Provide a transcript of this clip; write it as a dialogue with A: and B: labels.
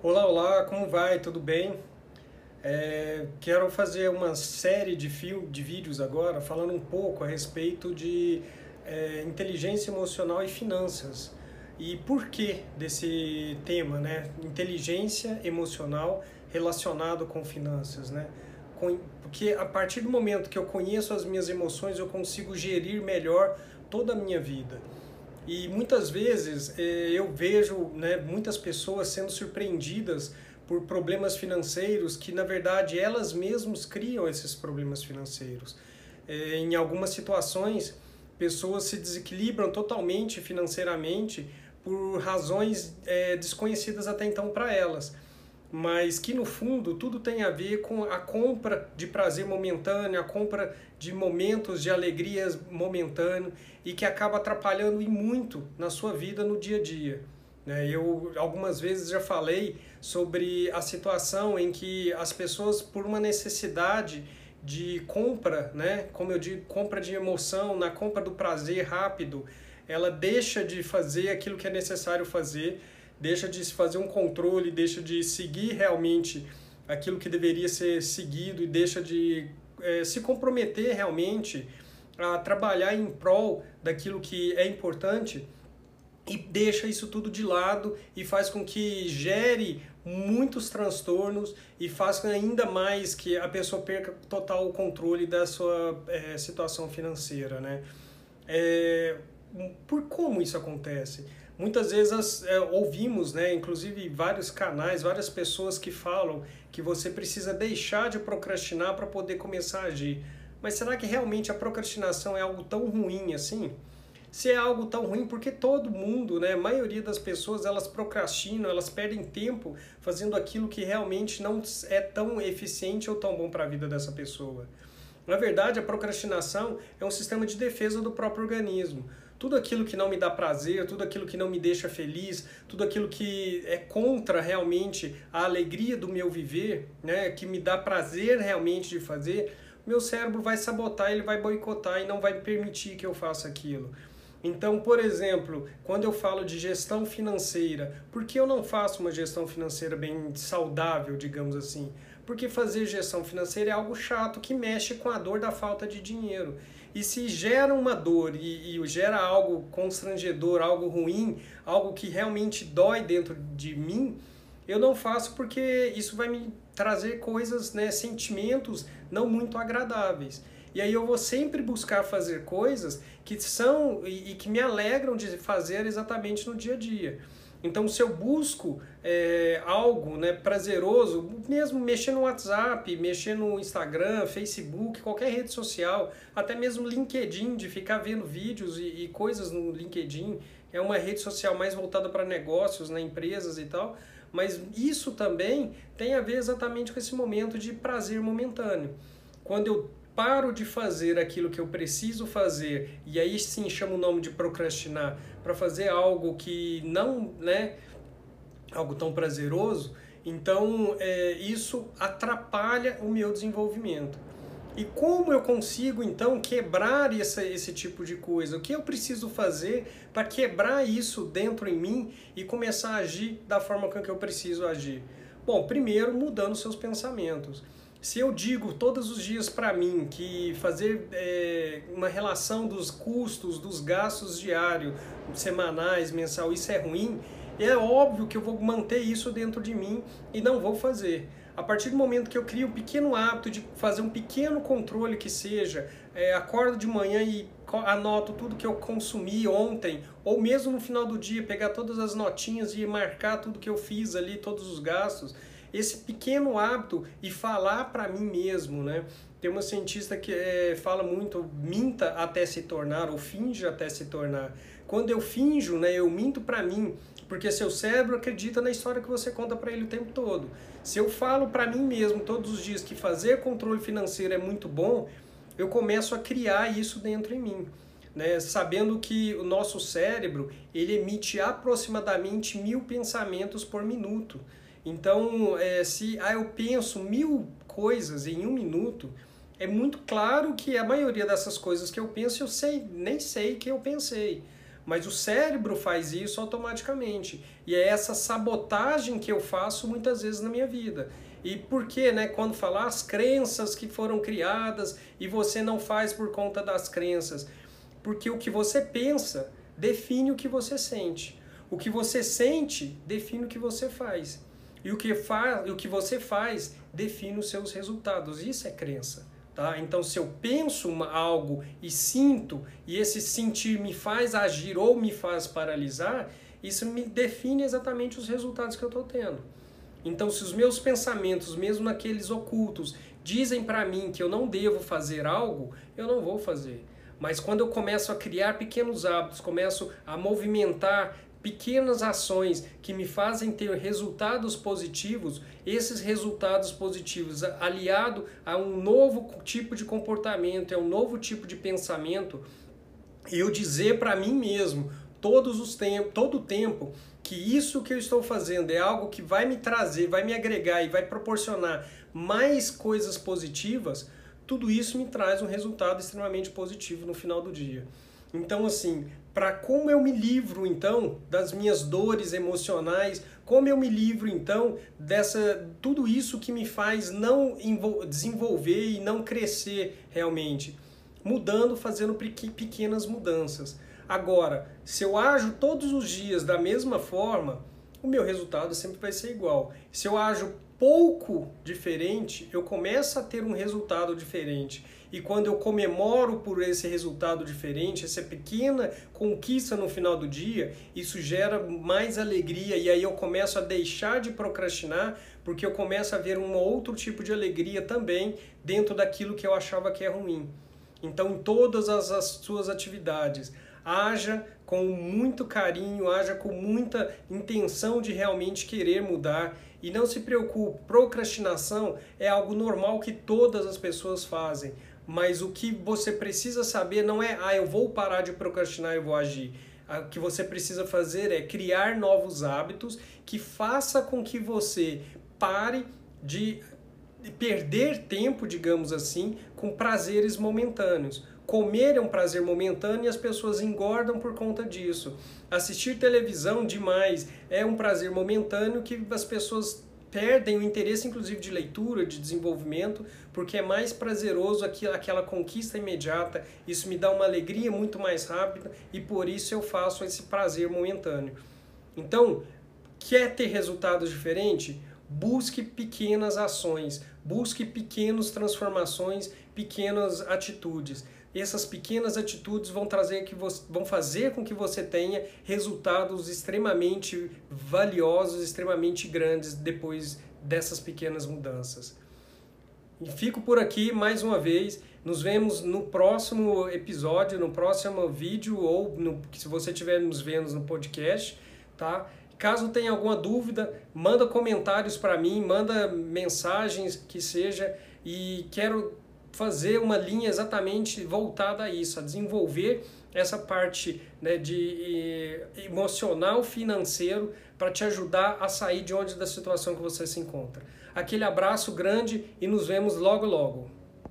A: Olá, olá, como vai? Tudo bem? É, quero fazer uma série de, fio, de vídeos agora falando um pouco a respeito de é, inteligência emocional e finanças. E por que desse tema, né? Inteligência emocional relacionado com finanças, né? Porque a partir do momento que eu conheço as minhas emoções, eu consigo gerir melhor toda a minha vida. E muitas vezes eh, eu vejo né, muitas pessoas sendo surpreendidas por problemas financeiros que, na verdade, elas mesmas criam esses problemas financeiros. Eh, em algumas situações, pessoas se desequilibram totalmente financeiramente por razões eh, desconhecidas até então para elas mas que no fundo tudo tem a ver com a compra de prazer momentâneo, a compra de momentos de alegrias momentâneo e que acaba atrapalhando e muito na sua vida no dia a dia. Né? Eu algumas vezes já falei sobre a situação em que as pessoas, por uma necessidade de compra, né? como eu digo, compra de emoção, na compra do prazer rápido, ela deixa de fazer aquilo que é necessário fazer deixa de se fazer um controle, deixa de seguir realmente aquilo que deveria ser seguido e deixa de é, se comprometer realmente a trabalhar em prol daquilo que é importante e deixa isso tudo de lado e faz com que gere muitos transtornos e faz ainda mais que a pessoa perca total o controle da sua é, situação financeira, né? É, por como isso acontece? Muitas vezes é, ouvimos, né, inclusive vários canais, várias pessoas que falam que você precisa deixar de procrastinar para poder começar a agir. Mas será que realmente a procrastinação é algo tão ruim assim? Se é algo tão ruim, porque todo mundo, né, a maioria das pessoas, elas procrastinam, elas perdem tempo fazendo aquilo que realmente não é tão eficiente ou tão bom para a vida dessa pessoa. Na verdade, a procrastinação é um sistema de defesa do próprio organismo tudo aquilo que não me dá prazer, tudo aquilo que não me deixa feliz, tudo aquilo que é contra realmente a alegria do meu viver, né, que me dá prazer realmente de fazer, meu cérebro vai sabotar, ele vai boicotar e não vai permitir que eu faça aquilo. Então, por exemplo, quando eu falo de gestão financeira, por que eu não faço uma gestão financeira bem saudável, digamos assim? Porque fazer gestão financeira é algo chato que mexe com a dor da falta de dinheiro. E se gera uma dor e, e gera algo constrangedor, algo ruim, algo que realmente dói dentro de mim, eu não faço porque isso vai me trazer coisas, né, sentimentos não muito agradáveis. E aí eu vou sempre buscar fazer coisas que são e, e que me alegram de fazer exatamente no dia a dia. Então, se eu busco é, algo né, prazeroso, mesmo mexer no WhatsApp, mexer no Instagram, Facebook, qualquer rede social, até mesmo LinkedIn, de ficar vendo vídeos e, e coisas no LinkedIn, é uma rede social mais voltada para negócios, né, empresas e tal, mas isso também tem a ver exatamente com esse momento de prazer momentâneo. Quando eu paro de fazer aquilo que eu preciso fazer, e aí sim chamo o nome de procrastinar, para fazer algo que não, né, algo tão prazeroso, então é, isso atrapalha o meu desenvolvimento. E como eu consigo então quebrar esse, esse tipo de coisa? O que eu preciso fazer para quebrar isso dentro em mim e começar a agir da forma com que eu preciso agir? Bom, primeiro mudando seus pensamentos. Se eu digo todos os dias para mim que fazer é, uma relação dos custos, dos gastos diários, semanais, mensal, isso é ruim, é óbvio que eu vou manter isso dentro de mim e não vou fazer. A partir do momento que eu crio um pequeno hábito de fazer um pequeno controle que seja, é, acordo de manhã e anoto tudo que eu consumi ontem, ou mesmo no final do dia, pegar todas as notinhas e marcar tudo que eu fiz ali, todos os gastos, esse pequeno hábito e falar para mim mesmo, né? Tem uma cientista que é, fala muito, minta até se tornar, ou finge até se tornar. Quando eu finjo, né, eu minto para mim, porque seu cérebro acredita na história que você conta para ele o tempo todo. Se eu falo para mim mesmo todos os dias que fazer controle financeiro é muito bom, eu começo a criar isso dentro em mim. Né, sabendo que o nosso cérebro ele emite aproximadamente mil pensamentos por minuto. Então, é, se ah, eu penso mil coisas em um minuto, é muito claro que a maioria dessas coisas que eu penso, eu sei, nem sei que eu pensei. mas o cérebro faz isso automaticamente. E é essa sabotagem que eu faço muitas vezes na minha vida. E por que, né, quando falar as crenças que foram criadas e você não faz por conta das crenças? Porque o que você pensa define o que você sente. O que você sente define o que você faz. E o que, faz, o que você faz define os seus resultados. Isso é crença. Tá? Então, se eu penso uma, algo e sinto, e esse sentir me faz agir ou me faz paralisar, isso me define exatamente os resultados que eu estou tendo. Então, se os meus pensamentos, mesmo naqueles ocultos, dizem para mim que eu não devo fazer algo, eu não vou fazer. Mas quando eu começo a criar pequenos hábitos, começo a movimentar pequenas ações que me fazem ter resultados positivos, esses resultados positivos aliado a um novo tipo de comportamento, a um novo tipo de pensamento, eu dizer para mim mesmo todos os tempos, todo o tempo que isso que eu estou fazendo é algo que vai me trazer, vai me agregar e vai proporcionar mais coisas positivas, tudo isso me traz um resultado extremamente positivo no final do dia. Então, assim, para como eu me livro então das minhas dores emocionais, como eu me livro então dessa tudo isso que me faz não desenvolver e não crescer realmente, mudando, fazendo pequenas mudanças. Agora, se eu ajo todos os dias da mesma forma, o meu resultado sempre vai ser igual. Se eu ajo pouco diferente, eu começo a ter um resultado diferente. E quando eu comemoro por esse resultado diferente, essa pequena conquista no final do dia, isso gera mais alegria. E aí eu começo a deixar de procrastinar, porque eu começo a ver um outro tipo de alegria também dentro daquilo que eu achava que é ruim. Então, em todas as, as suas atividades, haja com muito carinho, haja com muita intenção de realmente querer mudar. E não se preocupe, procrastinação é algo normal que todas as pessoas fazem, mas o que você precisa saber não é, ah, eu vou parar de procrastinar e vou agir. O que você precisa fazer é criar novos hábitos que faça com que você pare de perder tempo, digamos assim, com prazeres momentâneos. Comer é um prazer momentâneo e as pessoas engordam por conta disso. Assistir televisão demais é um prazer momentâneo que as pessoas perdem o interesse, inclusive, de leitura, de desenvolvimento, porque é mais prazeroso aquela conquista imediata. Isso me dá uma alegria muito mais rápida e por isso eu faço esse prazer momentâneo. Então, quer ter resultados diferentes? Busque pequenas ações, busque pequenas transformações, pequenas atitudes essas pequenas atitudes vão trazer que você, vão fazer com que você tenha resultados extremamente valiosos, extremamente grandes depois dessas pequenas mudanças. E fico por aqui mais uma vez. Nos vemos no próximo episódio, no próximo vídeo ou no, se você estiver nos vendo no podcast, tá? Caso tenha alguma dúvida, manda comentários para mim, manda mensagens que seja e quero fazer uma linha exatamente voltada a isso, a desenvolver essa parte né, de emocional, financeiro, para te ajudar a sair de onde da situação que você se encontra. Aquele abraço grande e nos vemos logo logo.